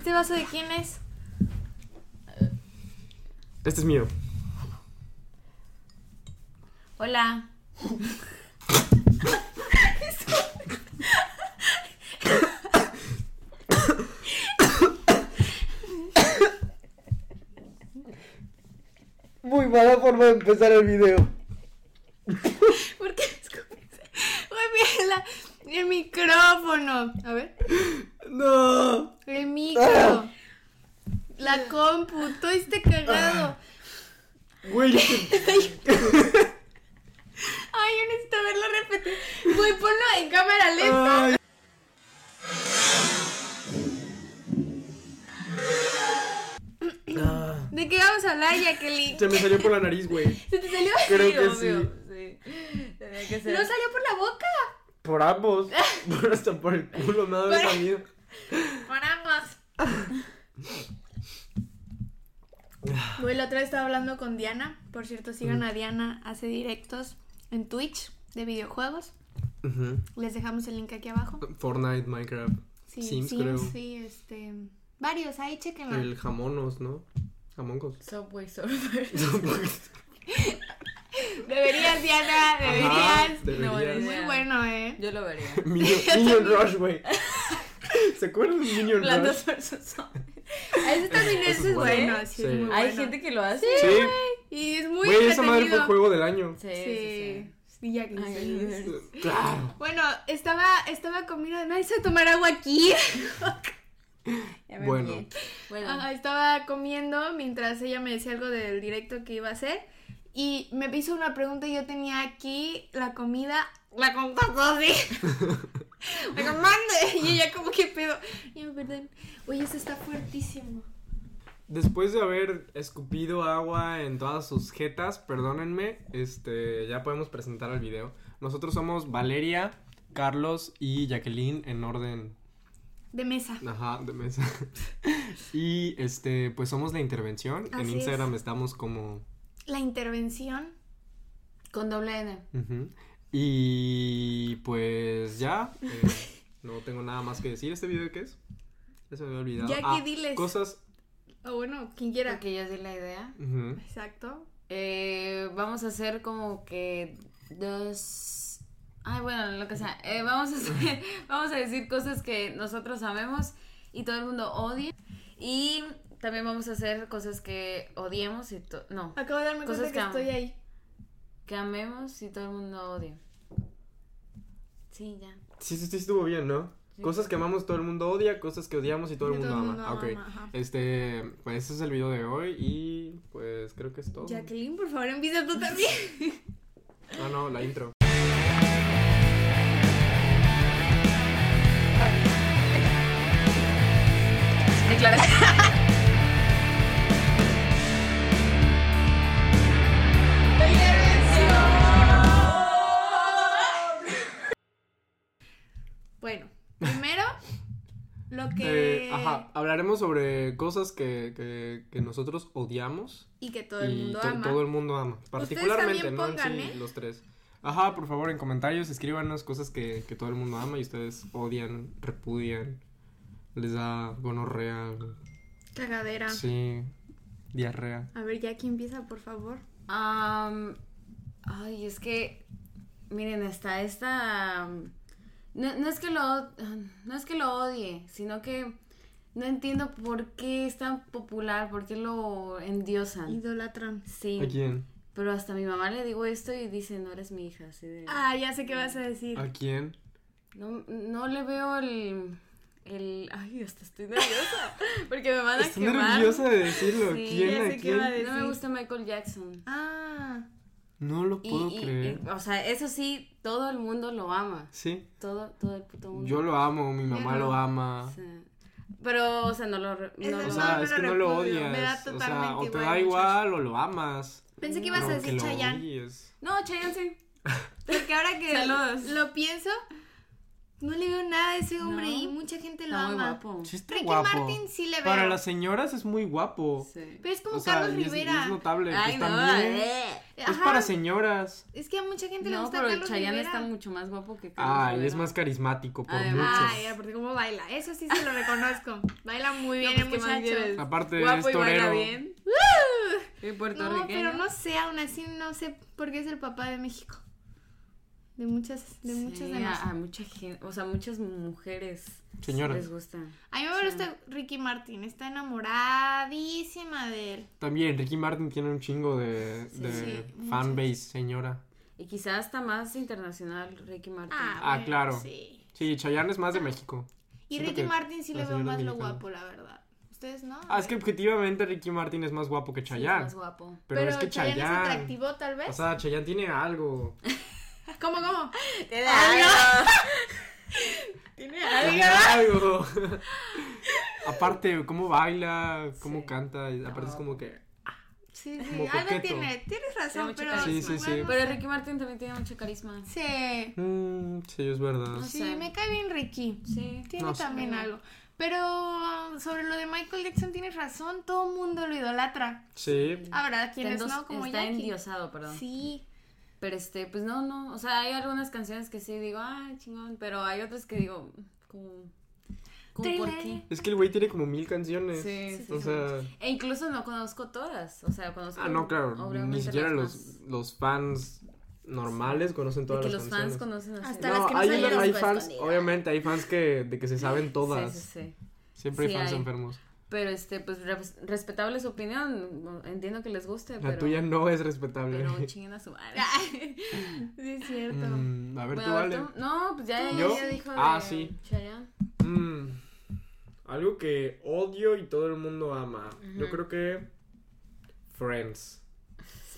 ¿Este vaso de quién es? Este es mío. Hola. Muy mala forma de empezar el video. ¿Por qué escupiste? Muy bien, la- el micrófono. A ver. No. El micro. Ah. La compu. Todo este cagado. Güey. Ay, yo necesito verlo repetir. Güey, ponlo en cámara lenta. Ay. Ah, ¿De qué vamos a hablar, Jacqueline? Se me salió por la nariz, güey. ¿Se te salió? Creo que obvio, sí. sí. Tenía que ser. ¿No salió por la boca? Por ambos. Por hasta por el culo, nada de salido. Por ambos. Güey, la otra vez estaba hablando con Diana. Por cierto, sigan a Diana. Hace directos en Twitch de videojuegos. Les dejamos el link aquí abajo. Fortnite, Minecraft. Sí, Sims, Sims, creo. sí, este. Varios, ahí chequenlo. El jamonos, ¿no? Jamoncos. Subway Surfer. Deberías, Diana, deberías. deberías. buena Muy bueno, eh. Yo lo vería. Minion, Minion Rush, güey. ¿Se acuerdan de Minion Plantas versus. Ese también es es bueno. bueno, sí, Sí. es muy Hay bueno. gente que lo hace. Sí. Y es muy Güey, esa madre fue el juego del año. Sí, sí, Sí. Sí, ya que Claro. Bueno, estaba, estaba comiendo. Nadie sabe tomar agua aquí. Ya me Bueno. pillé. Bueno. Ajá, estaba comiendo mientras ella me decía algo del directo que iba a hacer. Y me hizo una pregunta y yo tenía aquí la comida. La contacto así. Me mande. Y ella como que pedo. Y yo, perdón. Oye, eso está fuertísimo. Después de haber escupido agua en todas sus jetas, perdónenme, este, ya podemos presentar el video. Nosotros somos Valeria, Carlos y Jacqueline en orden, De mesa. ajá, de mesa. y este, pues somos la intervención. en es. Instagram estamos como La intervención. Con doble N. y pues ya, eh, no tengo nada más que decir. ¿Este video de qué es? Ya se me había olvidado. Jackie, Ah, diles. Cosas. O bueno, quien quiera. Porque yo di la idea. Exacto. Eh, vamos a hacer como que dos. Ay, bueno, lo que sea. Eh, vamos a hacer, vamos a decir cosas que nosotros amemos y todo el mundo odie. Y también vamos a hacer cosas que odiemos y to- no, Acabo de darme Cosas cuenta que que estoy ahí. que amemos y todo el mundo odie. Sí, ya. Sí, sí, sí, estuvo bien, ¿no? Sí. Cosas que amamos, todo el mundo odia, cosas que odiamos y todo el mundo todo el ama. mundo ok. ama, ajá. Este, pues ese es el video de hoy y pues creo que es todo. Jacqueline, por favor, empieza tú también. Ah, no, la intro. Bueno, primero, lo que. Eh, ajá, hablaremos sobre cosas que, que, que nosotros odiamos Y que todo el mundo ama. todo el mundo ama. Particularmente, ¿no? En sí, ¿eh? los tres. Ajá, por favor, en comentarios escríbanos cosas que, que todo el mundo ama y ustedes odian, repudian, les da gonorrea, Cagadera. sí, diarrea. A ver, Jackie, empieza, por favor. Am, ay, es que, miren, está esta... no, no es que lo, no es que lo odie, sino que no entiendo por qué es tan popular, por qué lo endiosan. Idolatran. Sí, ¿A quién? pero hasta a mi mamá le digo esto y dice, no eres mi hija, así de... Ah, ya sé qué vas a decir. ¿A quién? No, no le veo el... el ay, hasta estoy nerviosa, porque me van a Estoy quemar. nerviosa de decirlo. Sí, ¿Quién? ya ¿A sé qué va a quién? decir. No me gusta Michael Jackson. Ah, No lo puedo y- creer. y, o sea, eso sí, todo el mundo lo ama. Sí. Todo, todo el puto mundo. Yo lo amo, mi mamá lo ama. O sea, pero, o sea, no lo. Es No O lo- sea, no es lo que no lo odias. me da o sea, totalmente o te igual, da igual o lo amas. pensé que ibas no a decir Chayanne. No, Chayanne sí. Porque ahora que lo pienso, No le veo nada a ese hombre ¿No? y mucha gente lo Está muy ama. guapo. Sí está Ricky guapo. Martin sí le veo. Para las señoras es muy guapo. Sí. Pero es como O sea, Carlos Rivera. es notable. Ay, pues no. también. eh. Es Ajá. para señoras. Es que a mucha gente le gusta pero Carlos Chayanne Rivera. está mucho más guapo que Carlos Ah, y es más carismático por Además. mucho. Ay, aparte cómo baila. Eso sí se lo reconozco. Baila muy bien No, el pues, ¿qué más muchacho. Aparte Guapo es y baila torero. bien. Y No, puertorriqueño. pero no sé, aún así no sé por qué es el papá de México. De muchas, de muchas Sí, de a, nosotros. a mucha gente, o sea, muchas mujeres Señoras. les gusta. A mí me gusta Ricky Martin, está enamoradísima de él. También Ricky Martin tiene un chingo de, Sí, de sí, fanbase, señora. Y quizás hasta más internacional Ricky Martin. Ah, Ah, bueno, claro. Sí. Sí, Chayanne es más de México. Y Siento Ricky Martin sí le veo más lo guapo, la verdad. ¿Ustedes no? Ah, es que objetivamente Ricky Martin es más guapo que Sí, es Chayanne. más guapo. pero, es que Chayanne es Chayanne. atractivo, tal vez. o sea, Chayanne tiene algo. ¿Cómo, cómo? Tiene Tiene Tiene algo. Aparte, cómo baila, cómo Sí. canta. Aparte es como que. Sí, sí, Como algo coqueto. tiene. Tienes razón, pero. Sí, sí, sí. Pero Ricky Martin también tiene mucho carisma. Sí. mm, sí, es verdad. No Sí, sé. me cae bien Ricky. Sí. Tiene No sé. también algo. Pero sobre lo de Michael Jackson tienes razón, todo el mundo lo idolatra. Sí. Habrá quienes no, como está Jackie. endiosado, perdón. Sí. Pero este, pues no, no. O sea, hay algunas canciones que sí digo, ay, chingón. Pero hay otras que digo, como. como ¿Por qué? Es que el güey tiene como mil canciones. Sí, sí, O sí. sea. E incluso no conozco todas. O sea, conozco. Ah, no, claro. obviamente Ni siquiera los, los fans normales conocen De todas que las los canciones. fans conocen así. Hasta no, las que no hay, hay fans, obviamente, hay fans que de que se saben todas. Sí, sí, sí. Siempre hay fans hay. enfermos. Pero este, pues res- respetable su opinión. Entiendo que les guste, La pero. tuya no es respetable. Pero chinguen a su madre. Sí, es cierto. Mm, a ver, Bueno, tú a ver, dale. tú. No, pues ya, ya, dijo. Ah, de sí. Mm, algo que odio y todo el mundo ama. Yo creo que Friends.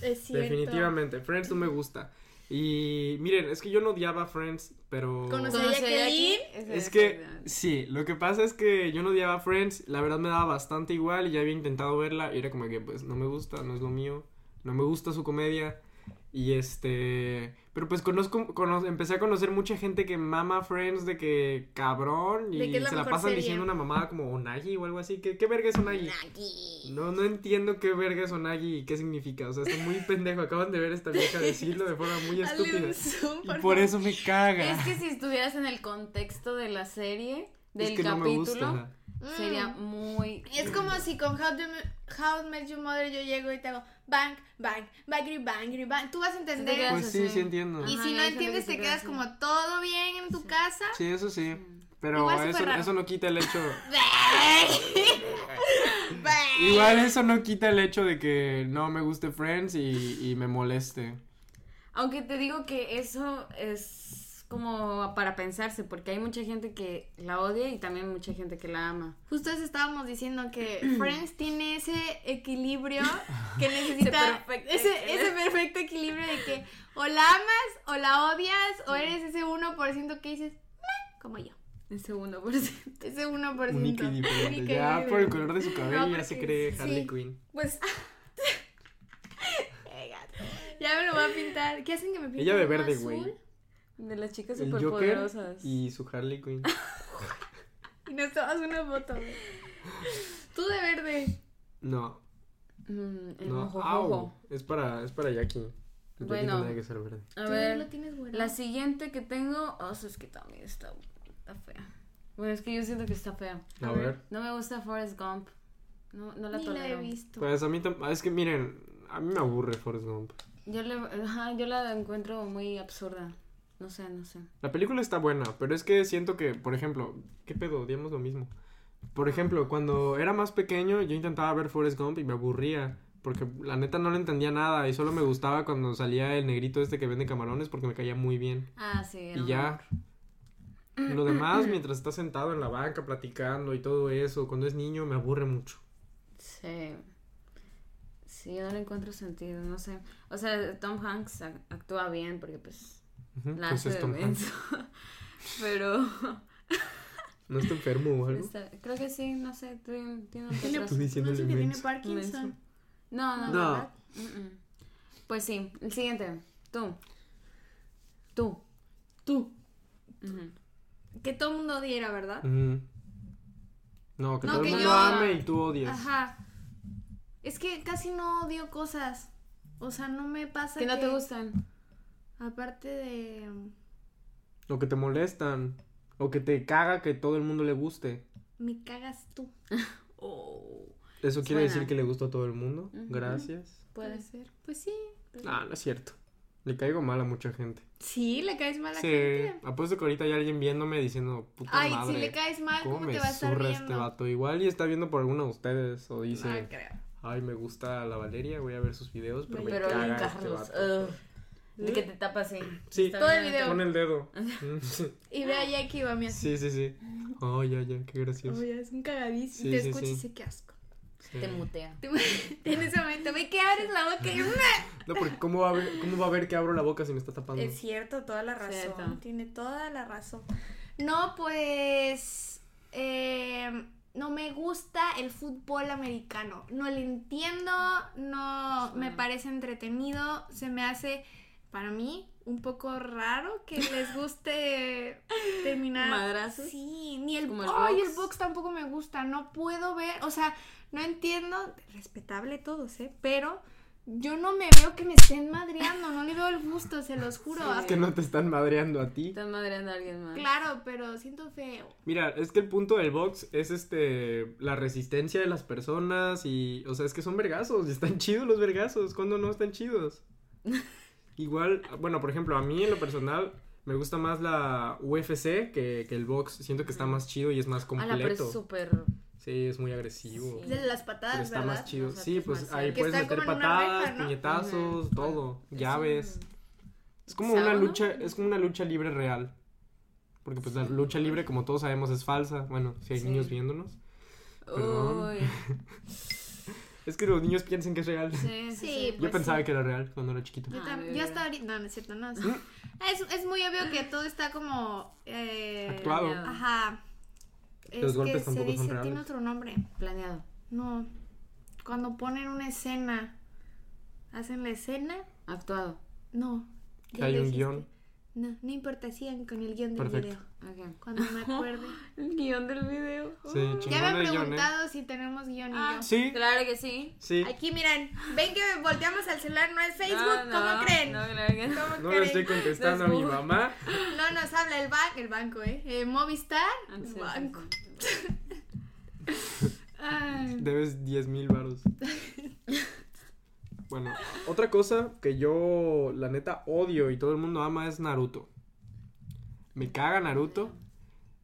Es cierto. Definitivamente. Friends no me gusta. Y miren, es que yo no odiaba Friends, pero... Conocí- ¿Conocí a Jacqueline? Es que, sí, lo que pasa es que yo no odiaba Friends, la verdad me daba bastante igual y ya había intentado verla y era como que pues no me gusta, no es lo mío, no me gusta su comedia. Y este, pero pues conozco, cono- empecé a conocer mucha gente que mama Friends de que cabrón y que la se la pasan serie. diciendo una mamada como Onagi o algo así, ¿qué, qué verga es Onagi? No, no entiendo qué verga es Onagi y qué significa, o sea, está muy pendejo, acaban de ver esta vieja decirlo de forma muy estúpida. y por eso me caga. Es que si estuvieras en el contexto de la serie, del Es que no me capítulo, sería Mm. muy. Es como si con How, to, How Met Your Mother yo llego y te hago bang, bang, bangry, bangry, bang. Tú vas a entender. Pues sí, sí entiendo. y Ajá, si no entiendes, te quedas queda como todo bien en tu casa. Sí, eso sí. Pero eso, eso no quita el hecho. Bang. Igual eso no quita el hecho de que no me guste Friends y, y me moleste. Aunque te digo que eso es como para pensarse, porque hay mucha gente que la odia y también mucha gente que la ama. Justo eso estábamos diciendo que Friends tiene ese equilibrio que necesita. ese, ese perfecto equilibrio de que o la amas o la odias o eres ese 1% que dices, "Meh", como yo. Ese 1%. Ese 1%. Único y diferente. Ya por el color de su cabello No, ya se cree sí. Harley Quinn. Pues. ya me lo voy a pintar. ¿Qué hacen que me pinten? Ella de verde, güey. De las chicas El Joker superpoderosas. y su Harley Quinn. Y nos tomas una foto, güey. Tú de verde. No, Mm, el no. Au, es para, es para Jackie. Jackie Bueno. tendría que ser verde. A ver, lo tienes güero. la siguiente que tengo. Oh, es que también está, está fea. Bueno, es que yo siento que está fea. A ver. No me gusta Forrest Gump. No, no la Ni la he visto. Pues a mí es que miren, a mí me aburre Forrest Gump. Yo, le, ajá, yo la encuentro muy absurda. No sé, no sé. La película está buena, pero es que siento que, por ejemplo, ¿qué pedo? Odiamos lo mismo. Por ejemplo, cuando era más pequeño, yo intentaba ver Forrest Gump y me aburría. Porque la neta no le entendía nada y solo me gustaba cuando salía el negrito este que vende camarones porque me caía muy bien. Ah, sí. Y ya. Lo demás, mientras está sentado en la banca platicando y todo eso, cuando es niño, me aburre mucho. Sí. Sí, yo no le encuentro sentido, no sé. O sea, Tom Hanks ac- actúa bien porque pues Pues es Tom Hanks. Pero ¿No está enfermo o algo? está- creo que sí, no sé, tiene, tiene un no sé que tiene menso. Parkinson. Menso. No, no, No. ¿verdad? Pues sí, el siguiente. Tú. Tú. Tú. Que todo el mundo odiara, ¿verdad? No, que No, todo el mundo yo- ame y tú odies. Ajá. Es que casi no odio cosas. O sea, no me pasa Que no te gustan. Aparte de... O que te molestan. O que te caga que todo el mundo le guste. Me cagas tú. Oh, ¿Eso quiere Suena. decir que le gusta a todo el mundo? Ujú. Gracias. puede ser. Pues sí. Ah, no es cierto. Le caigo mal a mucha gente. Sí, le caes mal a Sí, gente. apuesto que ahorita hay alguien viéndome diciendo, puta Ay, madre. si le caes mal, ¿Cómo ¿cómo, me te va a estar zurra viendo? este vato? Igual y está viendo por alguno de ustedes. O dice, No creo. ay, me gusta la Valeria, voy a ver sus videos, pero me Pero caga bien, este vato. ugh. De que te tapas así. Sí. Todo el video. Con el dedo. Y ve a Jackie y va a mí así. sí, sí, sí. Oh, ya, ya, qué gracioso. Oye, es un cagadísimo. Sí, te sí, escuchas sí. y sé qué asco. Sí. Te mutea. Te- en ese momento, ve que abres la boca y... No, porque ¿cómo va, a ver, ¿cómo va a ver que abro la boca si me está tapando? Es cierto, toda la razón. Cierto. Tiene toda la razón. No, pues. eh, no me gusta el fútbol americano. No lo entiendo, no me parece entretenido. Se me hace, para mí, un poco raro que les guste terminar. ¿Madrazos? Sí, ni el, Como el ay, box. el box tampoco me gusta. No puedo ver, o sea, no entiendo. Respetable todos, ¿eh? Pero. Yo no me veo que me estén madreando, no le veo el gusto, se los juro. Sí. Es que no te están madreando a ti. Estás madreando a alguien más. Claro, pero siento feo. Mira, es que el punto del box es este la resistencia de las personas y, o sea, es que son vergazos, y están chidos los vergazos, cuando no están chidos. Igual, bueno, por ejemplo, a mí en lo personal me gusta más la UFC que, que el box, siento que está más chido y es más Ah, pero completo. es súper. Sí, es muy agresivo. Sí. De las patadas, Pero está ¿verdad? más chido. O sea, sí, pues ahí puedes meter patadas, reja, ¿no? puñetazos, todo, Es llaves. un- Es como una lucha, es como una lucha libre real. Porque pues la lucha libre, como todos sabemos, es falsa. Bueno, si hay Sí. niños viéndonos. Perdón. Uy. Es que los niños piensan que es real. Sí, sí, Sí, sí. Yo Pues pensaba sí. que era real cuando era chiquito. Yo, Ah, tam- mi yo hasta ahorita. No, no es cierto, no. Es, es, es muy obvio que todo está como. Eh, Actuado. planeado. Ajá. Los es golpes que se tampoco son dice, reales. tiene otro nombre. Planeado. No. Cuando ponen una escena. ¿Hacen la escena? Actuado. No. Hay un dijiste. guion. No, no importa, sigan con el guion del Perfecto. video. Cuando me acuerde. El guion del video. Sí, ya me han ¿eh? preguntado si tenemos guion y Ah, yo. Sí, Claro que sí. sí. Aquí miren, ven que volteamos al celular, no es Facebook, No, no, ¿cómo creen? No, claro que no. ¿Cómo No le estoy contestando a mi mamá. No nos habla el banco, el banco, ¿eh? Eh, Movistar, Ah, sí, banco. sí. Debes 10 mil varos. Bueno, otra cosa que yo, la neta, odio y todo el mundo ama es Naruto. Me caga Naruto.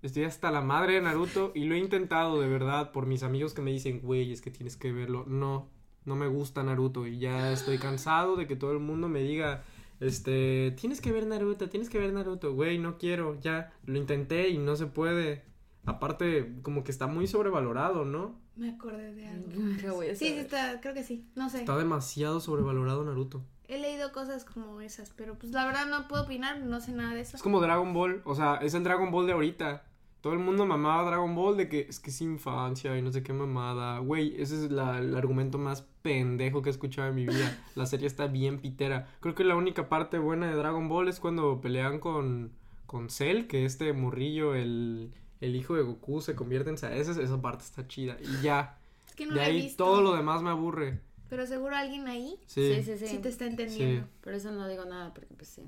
Estoy hasta la madre de Naruto y lo he intentado de verdad por mis amigos que me dicen, güey, es que tienes que verlo. No, no me gusta Naruto y ya estoy cansado de que todo el mundo me diga, este, tienes que ver Naruto, tienes que ver Naruto. Güey, no quiero, ya lo intenté y no se puede. Aparte, como que está muy sobrevalorado, ¿no? me acordé de algo. ¿Qué voy a Sí, sí está, creo que sí, no sé. Está demasiado sobrevalorado Naruto. He leído cosas como esas, pero pues la verdad no puedo opinar, no sé nada de eso. Es como Dragon Ball, o sea, es el Dragon Ball de ahorita. Todo el mundo mamaba Dragon Ball de que es que es infancia y no sé qué mamada. Güey, ese es la- el argumento más pendejo que he escuchado en mi vida. La serie está bien pitera. Creo que la única parte buena de Dragon Ball es cuando pelean con, con Cell, que este morrillo, el, el hijo de Goku, se convierte en Saiyajin. Esa, parte está chida. Y ya. Es que no de ahí visto. todo lo demás me aburre. Pero seguro alguien ahí Sí, Sí, sí, sí. sí te está entendiendo. Sí. Por eso no digo nada, porque pues sí.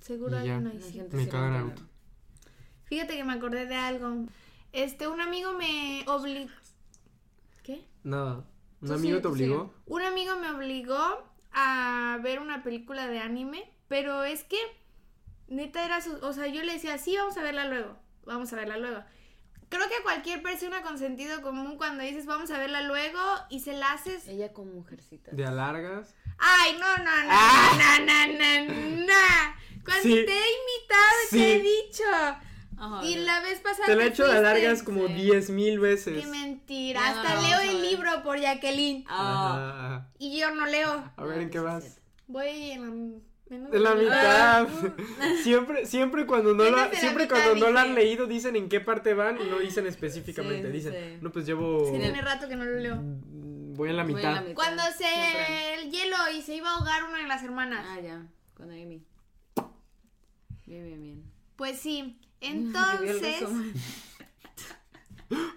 Seguro Y ya. alguien ahí La sí. gente Me caga Naruto. Fíjate que me acordé de algo. Este, un amigo me obligó. ¿Qué? Nada. ¿Un amigo sí, te obligó? Un amigo me obligó a ver una película de anime, pero es que neta era su, o sea, yo le decía, "Sí, vamos a verla luego. Vamos a verla luego." Creo que a cualquier persona con sentido común cuando dices, "Vamos a verla luego" y se la haces, Ella con mujercita. ¿De alargas? "Ay, no, no, no, Ah. no, no, no, no." Cuando Sí. te he invitado te he Sí. dicho. Y la vez pasada Te lo he hecho de alargas como Sí. 10 mil veces. Qué mentira. No Hasta la leo el libro por Jacqueline. Ah. Y yo no leo. A ver, ¿en qué sí, vas? sí. Voy en la, menos En la de mitad. siempre, siempre cuando no la, de la siempre mitad, cuando no la han leído dicen en qué parte van y no dicen específicamente. Sí, dicen, sí. no pues llevo Sí, tiene rato que no lo leo. mm, voy en la en mitad. la mitad. Cuando se el hielo y se iba a ahogar una de las hermanas. Ah, ya. Con Amy. Bien, bien, bien. Pues sí. Entonces,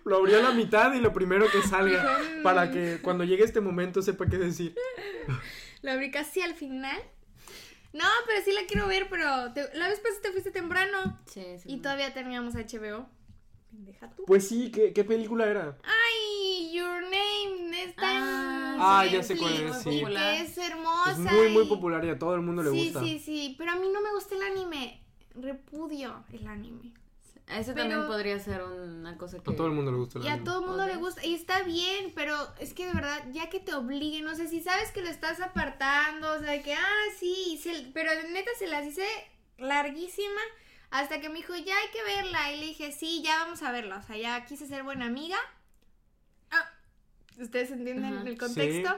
Lo abrió a la mitad y lo primero que salga. para que cuando llegue este momento sepa qué decir. la abrí casi al final. No, pero sí la quiero ver, pero te- la vez pasada te fuiste temprano. Sí, sí. Y todavía teníamos HBO. Pendeja tú. Pues sí, ¿qué, qué película era? Ay, Your Name está en Ah, ya sé cuál es, sí. que es hermosa. Es muy, muy y- popular y a todo el mundo le sí, gusta. Sí, sí, pero a mí no me gusta el anime. Repudio el anime. Ese Pero- también podría ser una cosa que. A todo el mundo le gusta el Y a todo el mundo le gusta. Y está bien, pero es que de verdad, ya que te obliguen, no sé, si sabes que lo estás apartando, o sea, de que, ah, sí, se- pero neta se las hice larguísima. Hasta que me dijo, ya hay que verla. Y le dije, sí, ya vamos a verla. O sea, ya quise ser buena amiga. Ah, Ustedes entienden el contexto.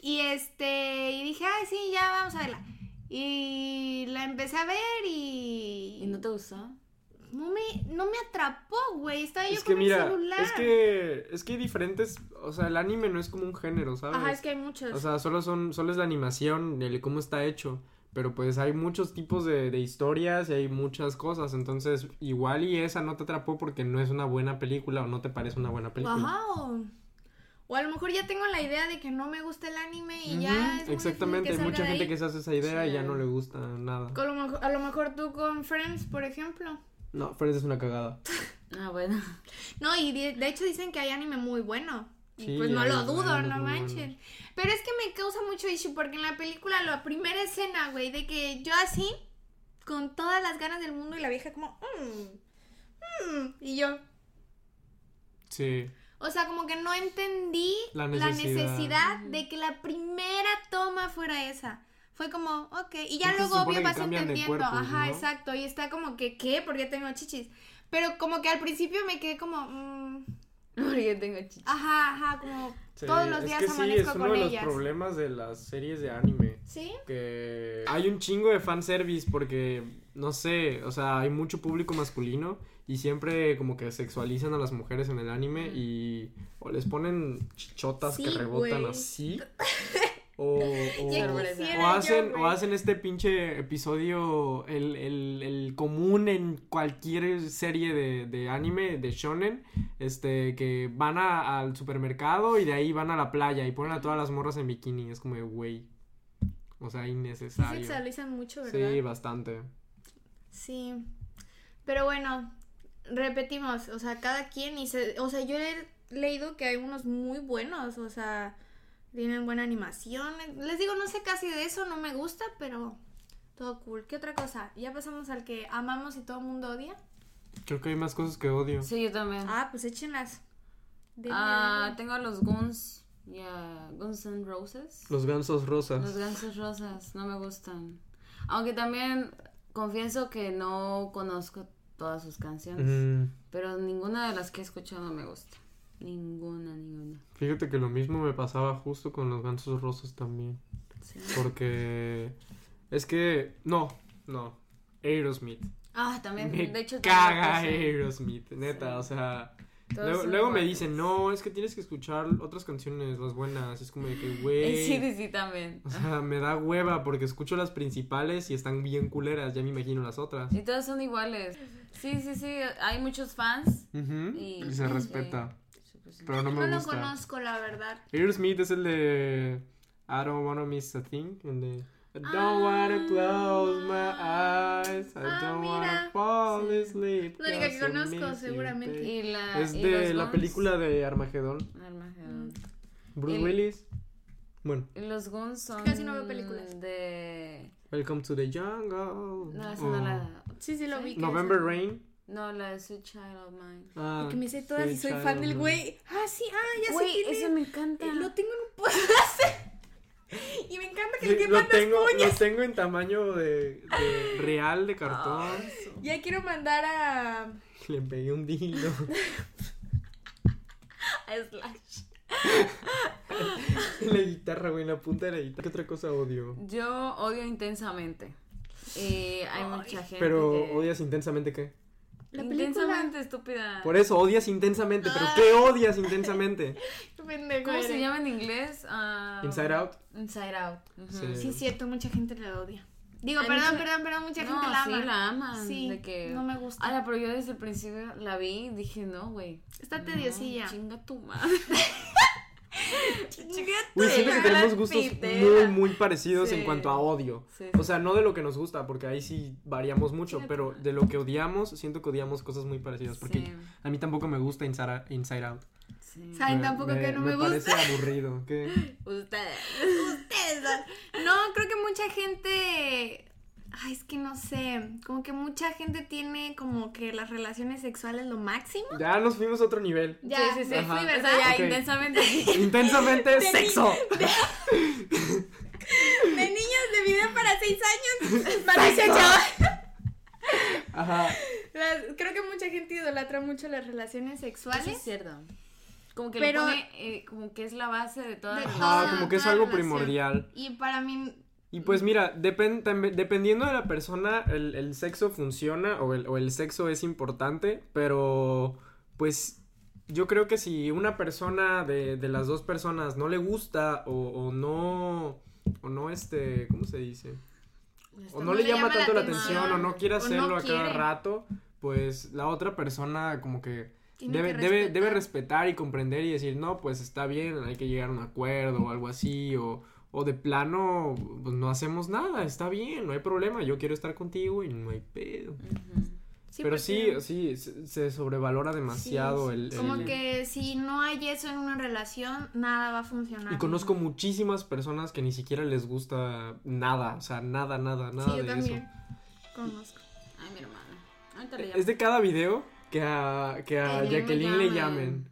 Y este, y dije, ay, sí, ya vamos a verla. Y la empecé a ver y. ¿Y no te gustó? No me, no me atrapó, güey. Estaba yo Es que con mira, el celular. es que es que hay diferentes, o sea, el anime no es como un género, ¿sabes? Ajá, es que hay muchos. O sea, solo son solo es la animación, el cómo está hecho, pero pues hay muchos tipos de, de historias y hay muchas cosas, entonces igual y esa no te atrapó porque no es una buena película o no te parece una buena película. O, a lo mejor ya tengo la idea de que no me gusta el anime y ya es Exactamente, hay mucha gente que se hace esa idea y ya no le gusta nada. A lo, mejor, a lo mejor tú con Friends, por ejemplo. No, Friends es una cagada. Ah, bueno. No, y de, de hecho dicen que hay anime muy bueno. Y Sí, pues no lo dudo, no manchen. Pero es que me causa mucho issue porque en la película, la primera escena, güey, de que yo así, con todas las ganas del mundo y la vieja como, "Mm, mm", y yo, Sí. O sea, como que no entendí La necesidad, de que la primera toma fuera esa. Fue como, ok. Y ya Es que luego, obvio, que vas entendiendo. cuerpos, Ajá, ¿no? exacto. Y está como que, ¿qué? Porque tengo chichis. Pero como que al principio me quedé como, mm, Porque tengo chichis. ajá, ajá, como Sí, todos los es días que sí, amanezco es uno con de los problemas de las series de anime. ¿Sí? que hay un chingo de fanservice porque, no sé, o sea, hay mucho público masculino y siempre como que sexualizan a las mujeres en el anime y o les ponen chichotas que Sí, rebotan güey. así o, yo, hacen, o hacen este pinche episodio, el, el, el común en cualquier serie de, de anime, de shonen, este, que van a- al supermercado y de ahí van a la playa y ponen a todas las morras en bikini. Es como, de, güey, o sea, Sí innecesario. sexualizan mucho, ¿verdad? Sí, bastante. Sí. Pero bueno, repetimos, o sea, cada quien y se, o sea, yo he leído que hay unos muy buenos, o sea, tienen buena animación. Les digo, no sé casi de eso, no me gusta, pero todo cool. ¿Qué otra cosa? Ya pasamos al que amamos y todo el mundo odia. Creo que hay más cosas que odio. Sí, yo también. Ah, pues échenlas. Ah, tengo a los Guns. Ya, Guns N' Roses. Los gansos rosas. Los gansos rosas no me gustan. Aunque también confieso que no conozco todas sus canciones. Mm, Pero ninguna de las que he escuchado me gusta. Ninguna, ninguna. fíjate que lo mismo me pasaba justo con los gansos rosas también. Sí. Porque es que, no, no. Aerosmith. Ah, también. Me de hecho, caga. Aerosmith, neta, Sí. o sea. Luego, me dicen, no, es que tienes que escuchar otras canciones, las buenas. Es como de que, güey. Sí, sí, sí, también. O sea, me da hueva porque escucho las principales y están bien culeras, ya me imagino las otras. Y todas son iguales. Sí, sí, sí. Hay muchos fans. Ujú, Y- y se respeta. Pues. Pero no No me lo gusta. conozco, la verdad. Aerosmith es el de I don't wanna miss a thing. El de I don't Ah. wanna close my eyes. I Ah, don't mira. wanna fall Sí. asleep. La única que conozco, seguramente. Y la, Es y de los la Guns- película de Armagedón. Armagedón. Bruce El- Willis. Bueno, Y los Guns son. Casi no veo películas. De. Welcome to the Jungle. No, esa Oh. no la. Sí, sí lo ¿Sí? vi. November Rain. No, la de Sweet Child of Mine. Ah, Y que me sé todas y soy Child fan del güey. Ah, sí, ah, ya Güey, sé quién ese es. me encanta. Eh, Lo tengo en un poste. y me encanta que Sí, le lo mandas tengo, lo tengo en tamaño de, de real de cartón. Ah. Ya quiero mandar a. Le pegué un dildo. Slash. En la guitarra, güey, en la punta de la guitarra. ¿Qué otra cosa odio? Yo odio intensamente. Y hay mucha gente. Pero que... odias intensamente qué? La película. Intensamente estúpida. Por eso, odias intensamente, pero Ah. ¿qué odias intensamente? ¿Cómo se llama en inglés? Ah, Inside Out. Inside Out. Sí. Sí, es cierto, mucha gente la odia. Digo, Hay perdón, mucha- perdón, perdón, mucha no, gente la ama. sí, la aman. Sí, de que... no me gusta. Ahora, pero yo desde el principio la vi y dije, no, güey. Está no, tediosilla. chinga tu madre. Uy, siento que tenemos gustos muy, muy parecidos en cuanto a odio. Sí, O sea, no de lo que nos gusta, porque ahí sí variamos mucho, pero de lo que odiamos, siento que odiamos cosas muy parecidas. Porque Sí, a mí tampoco me gusta Inside, Inside Out. sí. Saben tampoco que no me, gusta. parece aburrido. ¿qué? Ustedes. Ustedes No, creo que mucha gente. Ay, es que no sé. Como que mucha gente tiene como que las relaciones sexuales lo máximo. Ya nos fuimos a otro nivel. Ya, Sí, sí, sí. ya intensamente. Intensamente sexo. De niños de video para seis años. Para 18. Ajá. Las- creo que mucha gente idolatra mucho las relaciones Eso sexuales. es cierto. Como que Pero- lo pone, eh, como que es la base de toda De la Ajá, como que es algo relación. primordial. Y para mí. Y pues mira, depen- tambe- dependiendo de la persona, el, el sexo funciona o el, o el sexo es importante, pero pues yo creo que si una persona de, de las dos personas no le gusta o, o no, o no este, ¿cómo se dice? O no, le llama tanto la atención o no quiere no hacerlo a cada rato, pues la otra persona como que debe, que debe, debe respetar. respetar y comprender y decir, no, pues está bien, hay que llegar a un acuerdo o algo así, o, o de plano, pues no hacemos nada, está bien, no hay problema, yo quiero estar contigo y no hay pedo. Sí, Pero porque- sí, sí, se, sobrevalora demasiado Sí, el, Como el- que si no hay eso en una relación, nada va a funcionar. Y conozco muchísimas personas que ni siquiera les gusta nada, o sea, nada, nada, nada Sí, yo de también. eso. Conozco. Ay, mi hermana. Ahorita le llamo. Es de cada video que a, que a Jacqueline le llamen.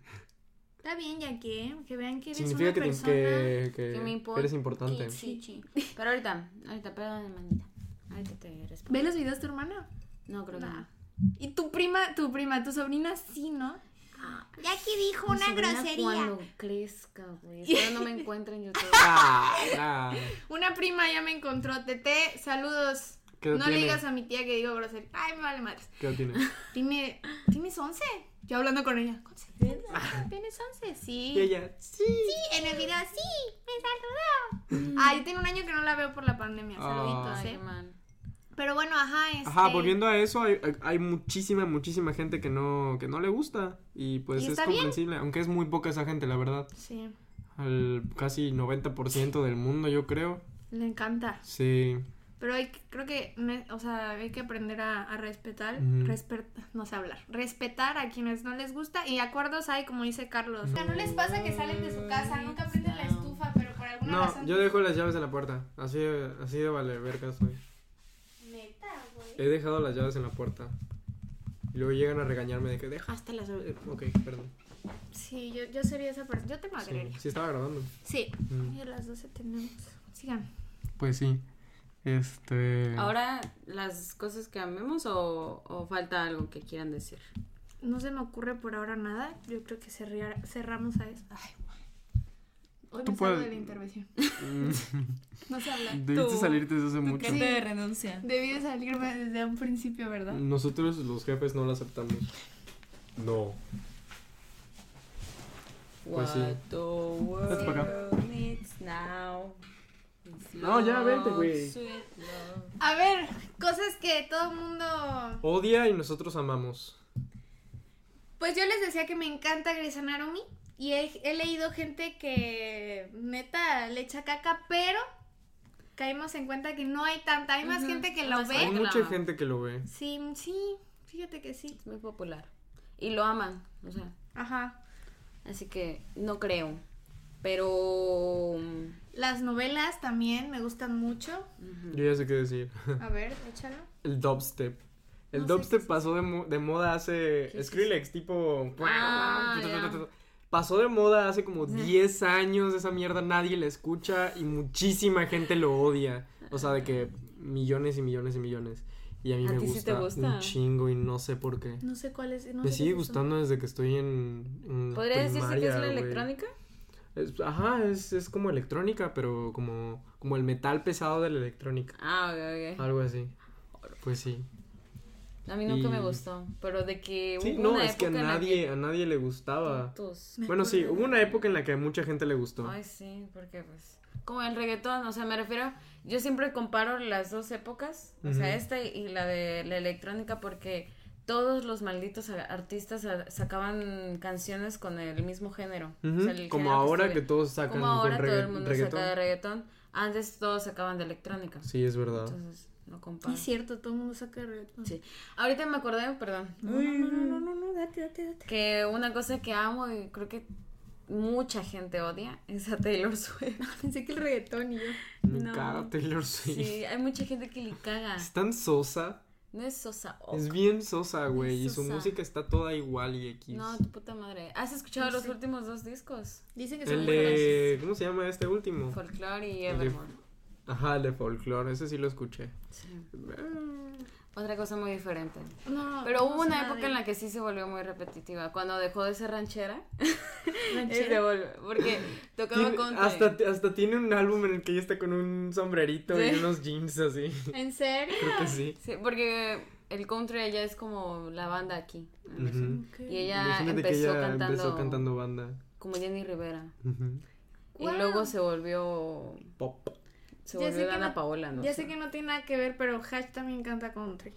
Está bien, ya que, que vean que eres Significa una que, persona. que, que- que me que importa. eres importante. Sí, sí. Pero ahorita, ahorita, perdón, manita. Ahorita te respondo. ¿Ve los videos tu hermana? No, creo que Nah. no. Y tu prima, tu prima, tu sobrina sí, ¿no? Jackie dijo Mi sobrina Cuando crezca, güey. Espero no me encuentre en YouTube. Ah, ah. Una prima ya me encontró. Tete, saludos. ¿Qué edad No le tiene? digas a mi tía que digo grosería. Ay, me vale madres. ¿Qué tiene? Tiene, ¿Tienes 11? Yo hablando con ella. ¿Tienes 11? Sí. Y ella, sí. Sí, en el video sí, me saludó. Ay, tengo un año que no la veo por la pandemia. Saluditos, Ah. Ay, eh. Pero bueno, ajá, este... Ajá, volviendo a eso, hay, hay muchísima, muchísima gente que no, que no le gusta. Y pues Y es bien. comprensible, aunque es muy poca esa gente, la verdad. Sí, Al casi 90% del mundo, yo creo. le encanta. Sí. Pero hay que- creo que, ne- o sea, hay que aprender a, a respetar, Ujú. respe- no sé hablar, respetar a quienes no les gusta y acuerdos hay, como dice Carlos. O sea, no les pasa que salen de su casa, nunca prenden la estufa, pero por alguna No, razón... yo dejo las llaves en la puerta. Así de, así de vale, verga soy. Neta, güey. He dejado las llaves en la puerta. Y luego llegan a regañarme de que dejaste las llaves. Ok, perdón. Sí, yo, yo sería esa persona, yo te Sí, madrearía. sí estaba grabando. Sí. Mm. Y a las 12 tenemos. Sigan. Pues sí. Este. Ahora, las cosas que amemos o, o falta algo que quieran decir. No se me ocurre por ahora nada. Yo creo que cerrar- cerramos a eso. Ay, Hoy Tú me salgo puedes- de la intervención. Mm, No sé hablar. Debiste Tú- salirte desde hace mucho. Sí. de renuncia? Debí de salirme desde un principio, ¿verdad? Nosotros los jefes no lo aceptamos. No. Pues sí. What the world needs now No, ya, vente, güey. A ver, cosas que todo el mundo... Odia y nosotros amamos. Pues yo les decía que me encanta Grey's Anatomy. Y he, he leído gente que neta le echa caca, pero caímos en cuenta que no hay tanta. Hay más gente que lo ve. Hay mucha gente que lo ve. Sí, sí, fíjate que sí. Es muy popular. Y lo aman, o sea. Ajá. Así que no creo. Pero. Las novelas también me gustan mucho. Yo ya sé qué decir. A ver, échalo. El dubstep. El No dubstep qué pasó de, mo- de moda hace. ¿Qué es Skrillex, tipo. Ah. Pasó de moda hace como 10 años. Esa mierda nadie la escucha y muchísima gente lo odia. O sea, de que millones y millones y millones. Y a mí ¿A me sí gusta, te gusta? un chingo y no sé por qué. No sé cuál es. no me sé sigue gustando desde que estoy en. en ¿Podría decirse que es la electrónica? Es- ajá, es, es como electrónica, pero como, como el metal pesado de la electrónica. Ah, ok, ok. Algo así. Pues sí. A mí nunca me Y- gustó, pero de que Sí, hubo no, una es que a época en la nadie, a nadie le gustaba. Tontos. Me Bueno, sí, hubo una época en la que a mucha gente le gustó. Ay, sí, porque pues. Como el reggaetón, o sea, me refiero. Yo siempre comparo las dos épocas, o sea, esta y la de la electrónica, porque todos los malditos artistas sacaban canciones con el mismo género. o Ujú, sea, el Como género ahora que todos sacan Como ahora con todo el mundo reggaetón. saca de reggaetón. Antes todos sacaban de electrónica. Sí, es verdad. Entonces, no comparo. Es cierto, todo el mundo saca reggaetón. Sí. Ahorita me acordé, perdón. No, no, no, no, no, no, date, date, date. Que una cosa que amo y creo que mucha gente odia es a Taylor Swift. Pensé que el reggaetón y yo. Me No. caga Taylor Swift. Sí, hay mucha gente que le caga. Es tan sosa. No es sosa. Es bien sosa, güey. Y su música está toda igual y X. No, tu puta madre. ¿Has escuchado No los sé. últimos dos discos? Dicen que son el muy buenos. de. ¿Cómo se llama este último? Folklore y de- Evermore. Ajá, el de folklore. Ese sí lo escuché. Sí. Otra cosa muy diferente. No, Pero hubo una época de- en la que sí se volvió muy repetitiva. Cuando dejó de ser ranchera. y ranchera. se volvió. Porque tocaba Tiene- country. hasta, hasta tiene un álbum en el que ella está con un sombrerito y Sí. unos jeans así. ¿En serio? Creo que sí. Sí, porque el country ella es como la banda aquí. en México. Ujú. Ok. Y ella Imagínate que empezó ella cantando, empezó cantando banda. como Jenny Rivera. Ujú. Y Wow. luego se volvió. Pop. Se Ya volvió Dana no- Paola, ¿no? ya sé. sé que no tiene nada que ver, pero Hash también canta country.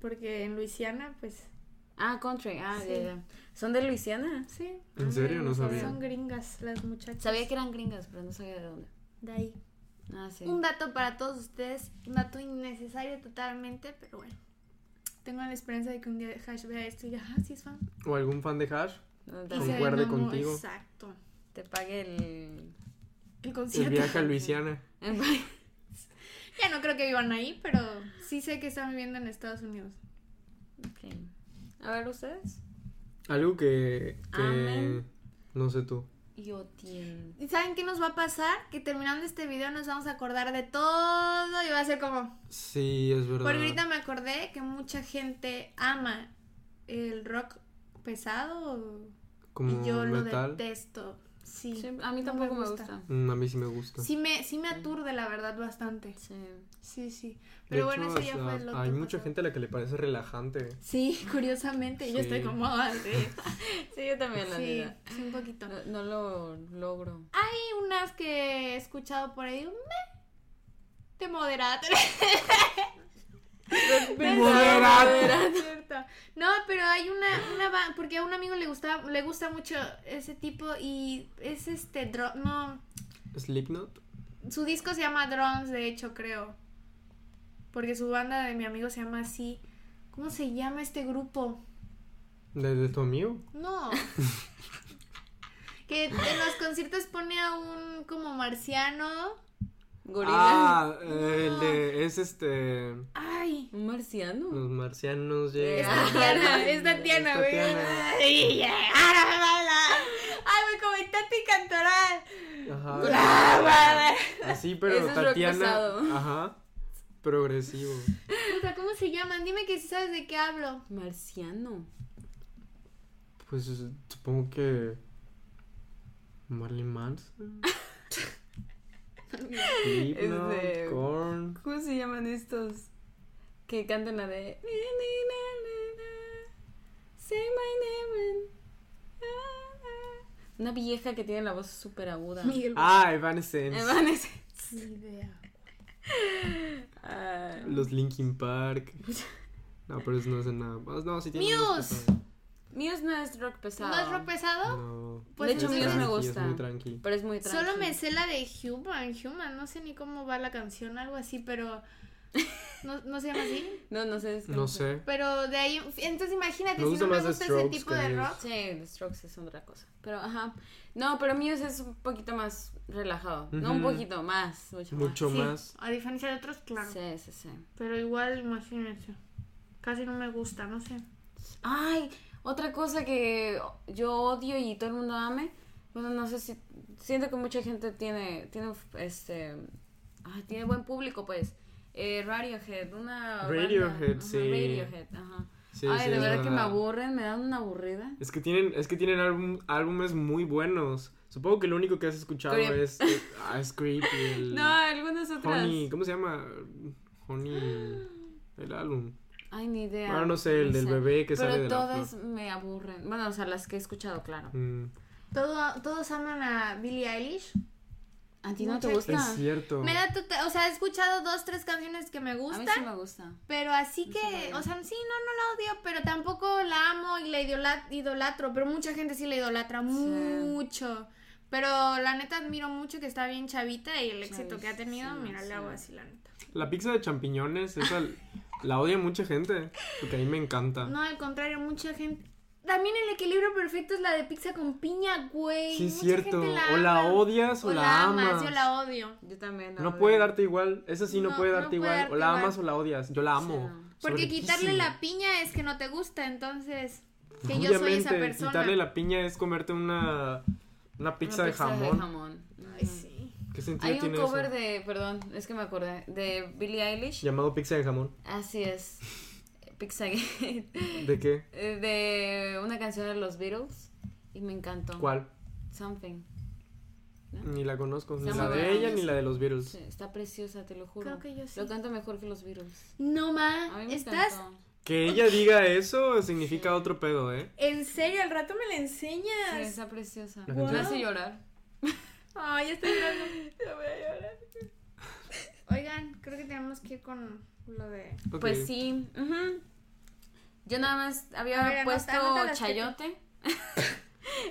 Porque en Luisiana, pues, Ah, country. Ah, Sí. ya, ya. ¿Son de Luisiana? sí. ¿En serio? No sabía. Son gringas las muchachas. Sabía que eran gringas, pero no sabía de dónde. De ahí. Ah, sí. Un dato para todos ustedes, un dato innecesario totalmente, pero bueno. Tengo la esperanza de que un día Hash vea esto y diga, ah, sí es fan. ¿O algún fan de Hash? No, Concuerde contigo. Exacto. te pague el. El El concierto. viaje a Luisiana. el- Ya no creo que vivan ahí, pero sí sé que están viviendo en Estados Unidos. Ok. A ver, ustedes. Algo que. que Amén. no sé tú. Yo tiene. ¿Y saben qué nos va a pasar? Que terminando este video nos vamos a acordar de todo y va a ser como... Sí, es verdad. Porque ahorita me acordé que mucha gente ama el rock pesado Como y yo metal. lo detesto. Sí, Sí, a mí no tampoco me gusta. Mm, a mí sí me gusta. Sí me, sí me aturde la verdad bastante. Sí. Sí, sí. De Pero bueno, hecho, eso ya o sea, fue lo Hay que mucha pasó. gente a la que le parece relajante. Sí, curiosamente. Yo Sí. estoy como... ah, sí, yo también, la sí, sí, un poquito. No, no lo logro. Hay unas que he escuchado por ahí, meh, de moderada. Moderada. No, pero hay una, una porque a un amigo le gusta, le gusta mucho ese tipo y es este, dro- no, Slipknot. su disco se llama Drums, de hecho, creo. Porque su banda de mi amigo se llama así. ¿Cómo se llama este grupo? ¿De, de tu amigo? No. que en los conciertos pone a un como marciano. Gorila. Ah, eh, el de. Es este. Ay. ¿Un marciano? Los marcianos Es llegan. Tatiana, es Tatiana, Es güey. Tatiana. Hablar. Ay, güey, como Tati Cantoral. Ajá. Ah. Así, pero Eso Tatiana. Ajá. Progresivo. Puta, ¿cómo se llaman? Dime que sí sabes de qué hablo. Marciano. Pues supongo que. Marilyn Manson. Este- Korn. ¿Cómo se llaman estos? Que cantan la de. Say my name. Una vieja que tiene la voz súper aguda. Miguel. Ah, Evanescence. Evanescence. Ni idea. Los Linkin Park. No, pero eso no es nada. más. No, sí tiene Muse. Muse no es rock pesado. ¿No es rock pesado? No. Pues de hecho, Muse me tranqui, gusta. Es muy tranqui. Pero es muy tranquilo. Solo me sé la de Human, Human, no sé ni cómo va la canción, algo así, pero no, no se llama así. No, no sé. es que No sé. Pero de ahí, entonces imagínate, Me si no me gusta ese tipo de rock. Sí, The Strokes es otra cosa. Pero, ajá. No, pero Muse es un poquito más relajado. No un poquito, más. Mucho, Mucho más. a diferencia de otros, claro. Sí, sí, sí. Pero igual, imagínense. Casi no me gusta, no sé. Ay, otra cosa que yo odio y todo el mundo ame. Bueno, no sé si. Siento que mucha gente tiene. Tiene este. Ay, tiene buen público, pues. Eh, Radiohead, una. Radiohead, banda- ajá, sí. Radiohead, ajá. Sí, Ay, sí, de es verdad que me aburren, me dan una aburrida. Es que tienen, es que tienen álbum- álbumes muy buenos. Supongo que lo único que has escuchado Creep. es, eh, ah, es Creep y el No, algunas otras. Honey, ¿cómo se llama? Honey, el álbum. Ay, ni idea. Ah, no sé, el del bebé que Pero sale de la todas me aburren. Bueno, o sea, las que he escuchado, claro. Mm, Todo- todos aman a Billie Eilish. ¿A ti no te Mucha- gusta? es cierto. Me da o sea, he escuchado dos, tres canciones que me A mí gustan. sí me gusta. Pero así Sí, que, sí. o sea, sí, no, no la odio, pero tampoco la amo y la idola- idolatro, pero mucha gente sí la idolatra mucho. Pero la neta admiro mucho que está bien chavita y el éxito que ha tenido, Chavísima, mira, le sí. hago así, la neta. La pizza de champiñones, esa la odia mucha gente. Porque a mí me encanta. No, al contrario, mucha gente... También el equilibrio perfecto es la de pizza con piña, güey. sí, es cierto. gente o la ama. odias o, O la amas. Yo la odio. Yo también. la No odio. puede darte igual. Esa sí no, No, puede no darte puede igual. darte o la igual. amas o la odias. Yo la amo. no. Porque quitarle la piña es que no te gusta, entonces... Que yo soy esa Obviamente, persona. quitarle la piña es comerte una, una pizza, Una de jamón. Ay, sí. ¿Qué sentido Hay un tiene cover eso? de, perdón, es que me acordé, de Billie Eilish. Llamado pizza de jamón. Así es. Pizzagate. ¿De qué? Eh, de una canción de los Beatles. Y me encantó. ¿Cuál? Something. Ni la conozco. Ni la de ella ni la de los Beatles. Sí, está preciosa, te lo juro. Creo que yo sí. Lo canta mejor que los Beatles. No, A ma, mí me ¿estás encantó. Que ella diga eso significa otro pedo, ¿eh? en serio? Al rato me la Sí, enseñas. está preciosa. La Me canción. hace llorar. Ay, ya estoy llorando. Ya voy a llorar. Oigan, creo que tenemos que ir con lo de... Pues sí. ujú. Yo nada más había ver, puesto anota chayote.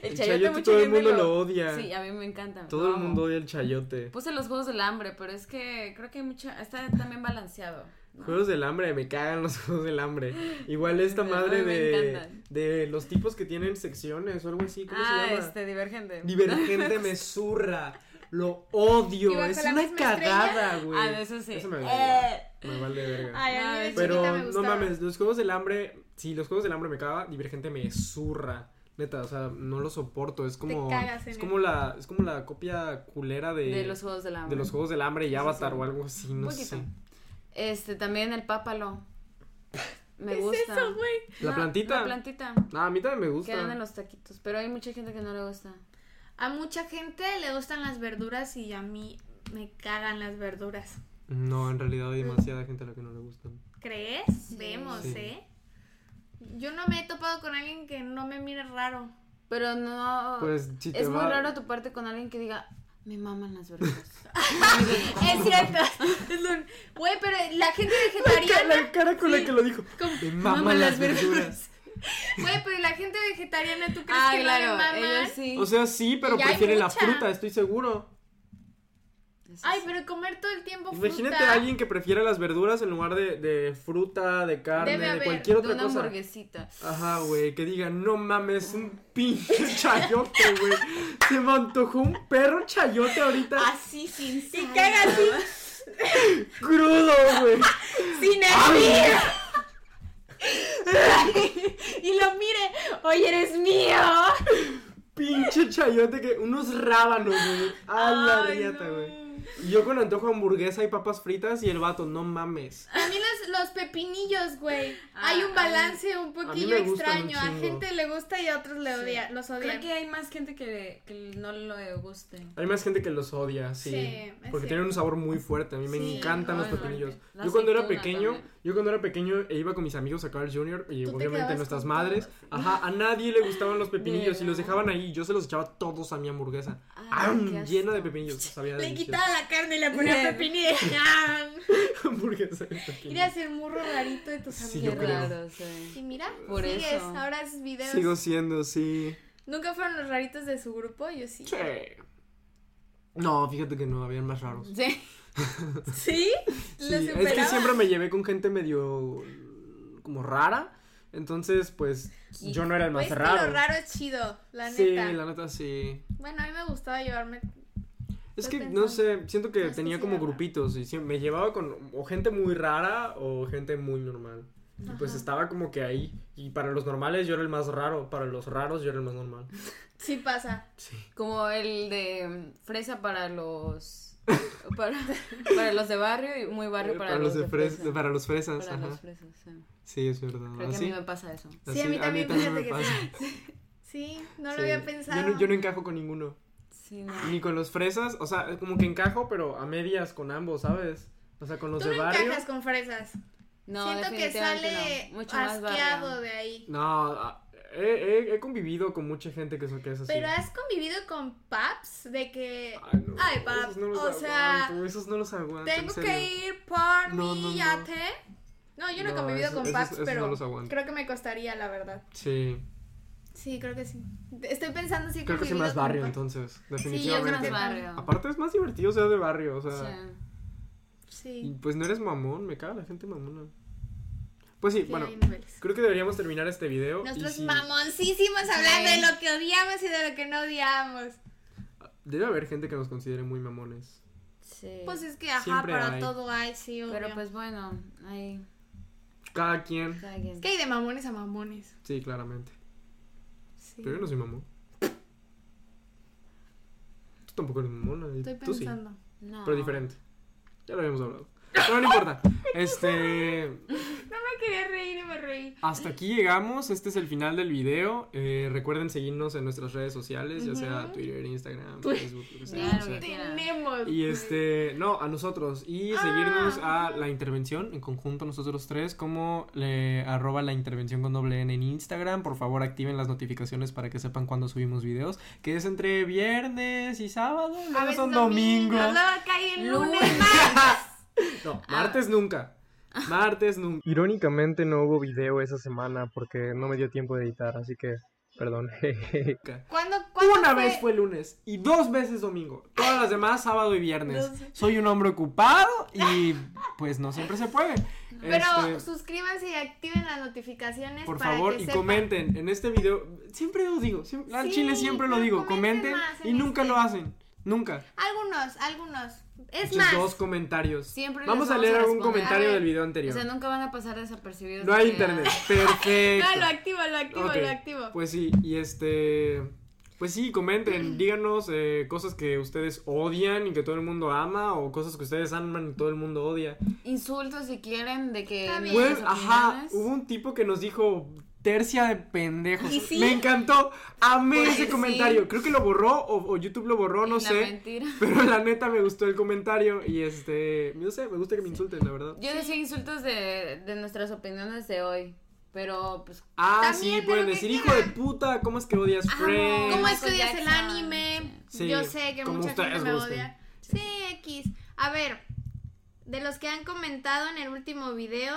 El el chayote todo el mundo lo odia. Sí, a mí me encanta. Todo el mundo odia el chayote. Puse los juegos del hambre, pero es que creo que hay mucha. Está también balanceado. ¿no? Juegos del hambre, me cagan los juegos del hambre. Igual esta madre de, de los tipos que tienen secciones o algo así. ¿Cómo Ah, se llama? este, divergente. Divergente me zurra. Lo odio. ¿Y bajo Es la una cagada, güey. Ah, eso sí. Eso me vale, Eh. me vale verga. Ay, a mí Pero me no mames, los juegos del hambre, sí, los juegos del hambre me caga, Divergente me zurra. Neta, o sea, no lo soporto, es como cagas en es como la es como la copia culera de De los juegos del hambre. de los juegos del hambre y sí, Avatar sí. o algo así, no poquito. sé. Este, también el pápalo. Me ¿Qué gusta. es eso, güey? ¿La No, plantita? La plantita. Ah, a mí también me gusta. dan en los taquitos. Pero hay mucha gente que no le gusta. A mucha gente le gustan las verduras y a mí me cagan las verduras. No, en realidad hay demasiada gente a la que no le gustan. ¿Crees? Sí. Vemos, Sí. ¿eh? Yo no me he topado con alguien que no me mire raro. Pero no. Pues si es va muy raro tu parte con alguien que diga, me maman las verduras. Es cierto. Güey, pero la gente la vegetariana. cara con la que lo dijo. Me maman las verduras. Güey, pero la gente vegetariana, ¿tú crees ah, que claro. maman? Ellos sí. O sea, sí, pero prefieren la fruta, estoy seguro. Eso Ay, sí. pero comer todo el tiempo Imagínate fruta. a alguien que prefiera las verduras en lugar de, de fruta, de carne, Debe de haber, cualquier de otra una cosa. hamburguesita. Ajá, güey, que diga, no mames, un pinche chayote, güey. Se me antojó un perro chayote ahorita Así, sin Y caga así. crudo, güey. Sin hervir. y lo mire. Hoy eres mío. Chayote que. Unos rábanos, güey. A la riata, no. güey. Yo con antojo de hamburguesa y papas fritas y el vato, no mames. A mí los, los pepinillos, güey. Ah, Hay un a balance un poquillo un extraño. A gente le gusta y a otros le odia, los Creo odian. que hay más gente que, que no le guste. Hay más gente que los odia, sí. Sí, porque tienen un sabor muy fuerte. A mí me Sí, encantan los pepinillos. La Yo cuando era pequeño, también. yo cuando era pequeño e iba con mis amigos a Carl Jr. y obviamente nuestras madres, todos. ajá, a nadie le gustaban los pepinillos y los dejaban ahí. Yo se los echaba todos a mi hamburguesa. Ay, ¡Am! qué asco. Llena de pepinillos. Sabía Le delicioso. quitaba la carne y le ponía Bien. pepinillos. hamburguesa. Mira ser murro rarito de tus Sí, amigos. sí. Y mira, Por sigues, eso. ahora haces videos. Sigo siendo, sí. ¿Nunca fueron los raritos de su grupo? Yo sí. Sí. No, fíjate que no, habían más raros. Sí. ¿Sí? Sí, ¿Lo es que siempre me llevé con gente medio como rara. Entonces, pues, Y- yo no era el más Pues que raro. lo raro es chido, la sí, neta. la neta sí. Bueno, a mí me gustaba llevarme. Es que, pensando. no sé, siento que No, es que tenía como grupitos y siempre, me llevaba con o gente muy rara o gente muy normal. Y pues estaba como que ahí. Y para los normales yo era el más raro, para los raros yo era el más normal. Sí pasa. Sí. Como el de mm, fresa para los. Para, para los de barrio y muy barrio para, los, de fres- fresa. para los fresas, Para ajá. los fresas, sí. Sí, es verdad. Creo que a mí me pasa eso. Sí, a mí también, me fíjate que pasa. sí. Sí, no lo había Yo pensado. no, yo no encajo con ninguno. Sí, no. Ni con los fresas, o sea, como que encajo, pero a medias con ambos, ¿sabes? O sea, con los Tú de no barrio. encajas con fresas. No, Siento que sale no. Mucho más asqueado de ahí. No, ah, he, he- he convivido con mucha gente que, que es así. Pero has convivido con paps de que. Ay, no, Ay, paps. no o sea, aguanto, esos no los aguanto, en tengo que ir por No, mi yate. No, yo no he convivido esos- con paps, esos pero no los aguanto. creo que me costaría, la verdad. Sí, Sí, creo que sí. Estoy pensando si he creo que sí más barrio entonces, Sí, es definitivamente. más barrio. Aparte es más divertido ser de barrio, o sea, Sí. y Sí. pues no eres mamón, me caga la gente mamona. Pues sí, Sí, bueno, hay creo que deberíamos terminar este video. Nosotros si- mamoncísimos hablando Sí. de lo que odiamos y de lo que no odiamos. Debe haber gente que nos considere muy mamones. Sí. Pues es que, ajá, Siempre para hay. todo hay, sí, obvio. Pero pues bueno, ahí Cada quien, cada quien. Es que hay de mamones a mamones. sí, claramente. Sí. Pero yo no soy mamón. Tú tampoco eres mamona. Estoy tú sí. pensando. No. Pero diferente. Ya lo habíamos hablado. Pero no importa. Este. No me quería reír y me reí. Hasta aquí llegamos. Este es el final del video. Eh, recuerden seguirnos en nuestras redes sociales, ya sea. Twitter, Instagram, Facebook, lo que sea. Claro o sea. Tenemos. Y este, no, a nosotros. Y seguirnos Ah. a la intervención en conjunto nosotros tres como le, arroba la intervención con doble N en Instagram. Por favor activen las notificaciones para que sepan cuando subimos videos. Que es entre viernes y sábado. A Luego son domingos. Luego cae el lunes. Lunes. No, martes nunca. Martes nunca. Irónicamente no hubo video esa semana porque no me dio tiempo de editar, así que perdón. ¿Cuándo, cuándo Una vez fue lunes y dos veces domingo. Todas las demás sábado y viernes. Soy un hombre ocupado y pues no siempre se puede. Pero Este, suscríbanse y activen las notificaciones. por para favor que y sepan. comenten en este video. Siempre lo digo, siempre, al Sí, chile siempre lo digo. comenten y nunca este. lo hacen. Nunca. Algunos, algunos. Es Muchos más. dos comentarios. Siempre les Vamos a vamos leer a algún comentario ver. del video O anterior. sea, nunca van a pasar desapercibidos. No hay de internet. Perfecto. No, lo activo, lo activo, lo activo. Pues sí, y este. Pues sí, comenten, díganos eh, cosas que ustedes odian y que todo el mundo ama, o cosas que ustedes aman y todo el mundo odia. Insultos si quieren de que. Pues, nuestras ajá, hubo un tipo que nos dijo tercia de pendejos. ¿Y sí? Me encantó, amé Porque ese sí. comentario. Creo que lo borró o, o YouTube lo borró, no La sé. mentira. Pero la neta me gustó el comentario y este, no sé, me gusta que me insulten, la verdad. Yo decía insultos de, de nuestras opiniones de hoy. Pero pues. Ah, También sí, de pueden que decir, hijo de quieran". puta, ¿cómo es que odias Ajá, Friends? ¿Cómo Michael estudias el Jackson, anime? sí. Yo sé que mucha gente me gusten. odia. Sí, X. A ver, de los que han comentado en el último video,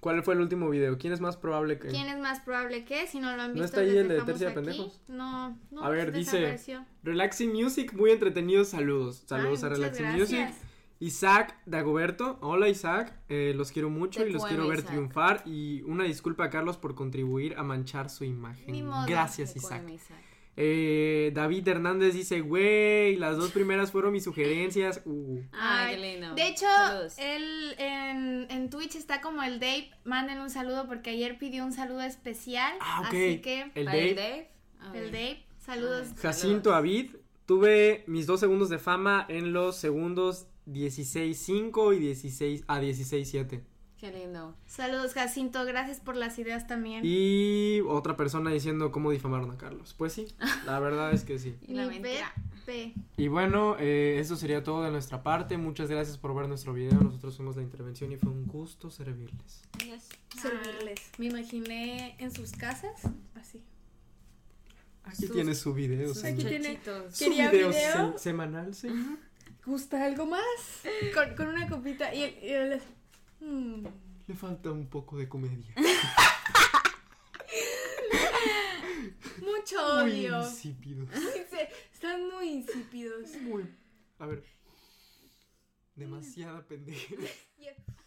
¿Cuál fue el último video? ¿Quién es más probable que...? ¿quién es más probable que? Si no lo han ¿No visto, está ahí el de Tercia de. Pendejos? No, no. A ver, dice- desapareció. Relaxing Music, muy entretenidos, saludos. Saludos Ay, a Relaxing gracias. Music. Isaac Dagoberto, hola Isaac, eh, los quiero mucho Te y los quiero ver Isaac. triunfar y una disculpa a Carlos por contribuir a manchar su imagen. Ni modo. Gracias Isaac. Eh, David Hernández dice, güey, las dos primeras fueron mis sugerencias. Uh. Ay, Ay, qué lindo. De hecho, Saludos. él en, en Twitch está como el Dave. Manden un saludo porque ayer pidió un saludo especial. Ah, ok. Así que, El Para Dave. el Dave. El. Dave, saludos. Ay. Jacinto Avid, tuve mis dos segundos de fama en los segundos 16.5 y 16 a 16.7. Qué lindo. Saludos, Jacinto. Gracias por las ideas también. Y otra persona diciendo cómo difamaron a Carlos. Pues sí, la verdad es que sí. Y la mentira. Y bueno, eh, eso sería todo de nuestra parte. Muchas gracias por ver nuestro video. Nosotros fuimos la intervención y fue un gusto servirles. Adiós. Servirles. Me imaginé en sus casas. Así. Aquí Sus- tiene su video, señor. Aquí tiene-. Su ¿Quería video, video? se- semanal, señor. ¿Gusta algo más? Con, con una copita. Y, y mm. Le falta un poco de comedia. Mucho Muy odio. insípidos. Están muy insípidos. Muy. A ver. Demasiada pendeja.